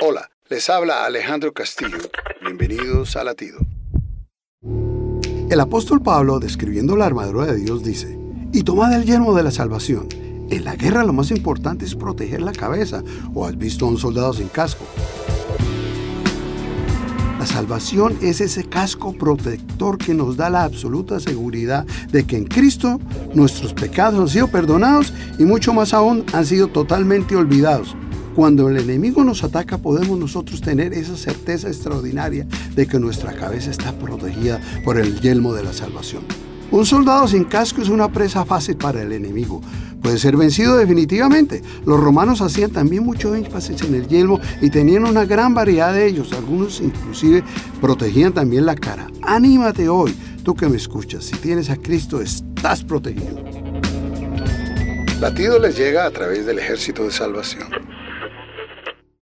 Hola, les habla Alejandro Castillo. Bienvenidos a Latido. El apóstol Pablo, describiendo la armadura de Dios, dice, y tomad el yelmo de la salvación. En la guerra lo más importante es proteger la cabeza. ¿O has visto a un soldado sin casco? La salvación es ese casco protector que nos da la absoluta seguridad de que en Cristo nuestros pecados han sido perdonados y mucho más aún han sido totalmente olvidados. Cuando el enemigo nos ataca podemos nosotros tener esa certeza extraordinaria de que nuestra cabeza está protegida por el yelmo de la salvación. Un soldado sin casco es una presa fácil para el enemigo. Puede ser vencido definitivamente. Los romanos hacían también mucho énfasis en el yelmo y tenían una gran variedad de ellos. Algunos inclusive protegían también la cara. Anímate hoy, tú que me escuchas. Si tienes a Cristo, estás protegido. Latido les llega a través del ejército de salvación.